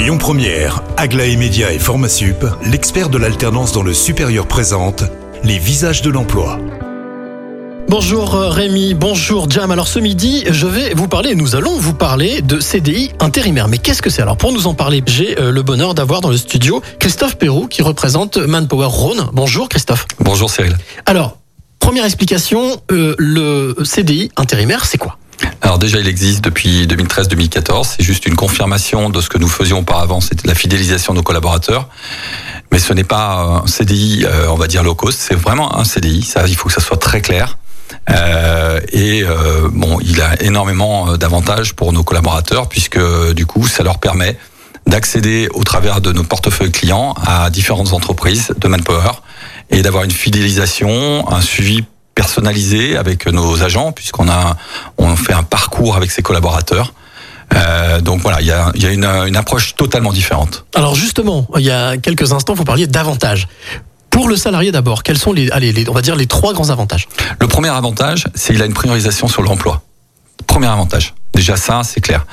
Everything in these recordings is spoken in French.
Lyon Première, Aglaé Média et Formasup, l'expert de l'alternance dans le supérieur présente les visages de l'emploi. Bonjour euh, Rémi, bonjour Jam. Alors ce midi, je vais vous parler, nous allons vous parler de CDI intérimaire. Mais qu'est-ce que c'est? Alors pour nous en parler, j'ai euh, le bonheur d'avoir dans le studio Christophe Perrou qui représente Manpower Rhône. Bonjour Christophe. Bonjour Cyril. Alors, première explication, euh, le CDI intérimaire, c'est quoi? Déjà, il existe depuis 2013-2014. C'est juste une confirmation de ce que nous faisions auparavant, c'était la fidélisation de nos collaborateurs. Mais ce n'est pas un CDI, euh, on va dire low cost, c'est vraiment un CDI. Ça, il faut que ça soit très clair. Euh, et euh, bon, il a énormément euh, d'avantages pour nos collaborateurs puisque du coup, ça leur permet d'accéder au travers de nos portefeuilles clients à différentes entreprises de Manpower et d'avoir une fidélisation, un suivi personnalisé avec nos agents puisqu'on a on fait un parcours avec ses collaborateurs. Euh, donc voilà, il y a, il y a une, une approche totalement différente. Alors justement, il y a quelques instants, vous parliez d'avantages. Pour le salarié d'abord, quels sont les, allez, les, on va dire les trois grands avantages? Le premier avantage, c'est qu'il a une priorisation sur l'emploi. Premier avantage. Déjà ça, c'est clair.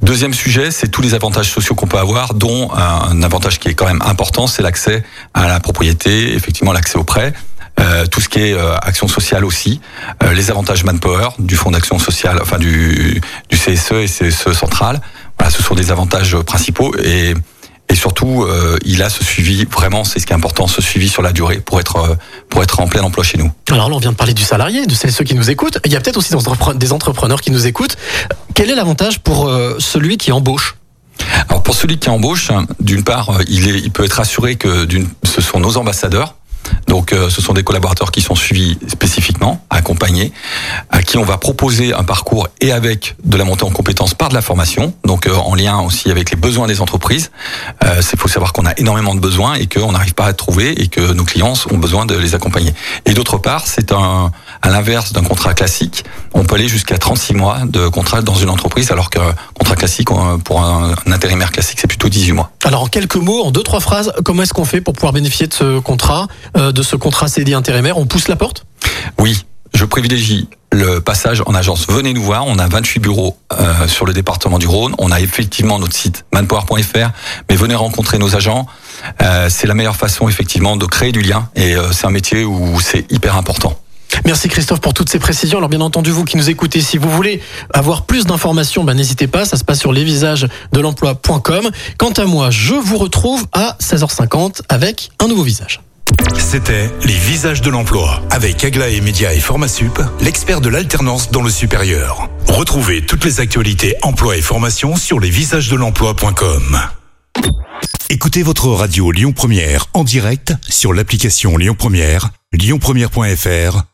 Deuxième sujet, c'est tous les avantages sociaux qu'on peut avoir, dont un avantage qui est quand même important, c'est l'accès à la propriété, effectivement l'accès au prêt. Euh, tout ce qui est euh, action sociale aussi, euh, les avantages Manpower du fonds d'action sociale, enfin du, du CSE et CSE central. Voilà, ce sont des avantages principaux et et surtout, euh, il a ce suivi, vraiment, c'est ce qui est important, ce suivi sur la durée pour être, euh, pour être en plein emploi chez nous. Alors là, on vient de parler du salarié, de ceux qui nous écoutent. Il y a peut-être aussi des entrepreneurs qui nous écoutent. Quel est l'avantage pour euh, celui qui embauche? Alors pour celui qui embauche, d'une part, euh, il, est, il peut être assuré que d'une, ce sont nos ambassadeurs. Donc, euh, ce sont des collaborateurs qui sont suivis spécifiquement, accompagnés, à qui on va proposer un parcours et avec de la montée en compétences par de la formation, donc euh, en lien aussi avec les besoins des entreprises. Euh, Il faut savoir qu'on a énormément de besoins et qu'on n'arrive pas à trouver et que nos clients ont besoin de les accompagner. Et d'autre part, c'est un, à l'inverse d'un contrat classique, on peut aller jusqu'à 36 mois de contrat dans une entreprise, alors qu'un contrat classique, pour un, intérimaire classique, c'est plutôt 18 mois. Alors en quelques mots, en deux trois phrases, comment est-ce qu'on fait pour pouvoir bénéficier de ce contrat, euh, de ce contrat CDI intérimaire? On pousse la porte? Oui, je privilégie le passage en agence. Venez nous voir, on a 28 bureaux euh, sur le département du Rhône. On a effectivement notre site manpower.fr, mais venez rencontrer nos agents. Euh, c'est la meilleure façon effectivement de créer du lien et euh, c'est un métier où c'est hyper important. Merci Christophe pour toutes ces précisions. Alors bien entendu, vous qui nous écoutez, si vous voulez avoir plus d'informations, ben, n'hésitez pas, ça se passe sur lesvisagesdelemploi.com. Quant à moi, je vous retrouve à 16h50 avec un nouveau visage. C'était les visages de l'emploi avec Aglaé Média et Formasup, l'expert de l'alternance dans le supérieur. Retrouvez toutes les actualités emploi et formation sur lesvisagesdelemploi.com. Écoutez votre radio Lyon Première en direct sur l'application Lyon Première, lyonpremière.fr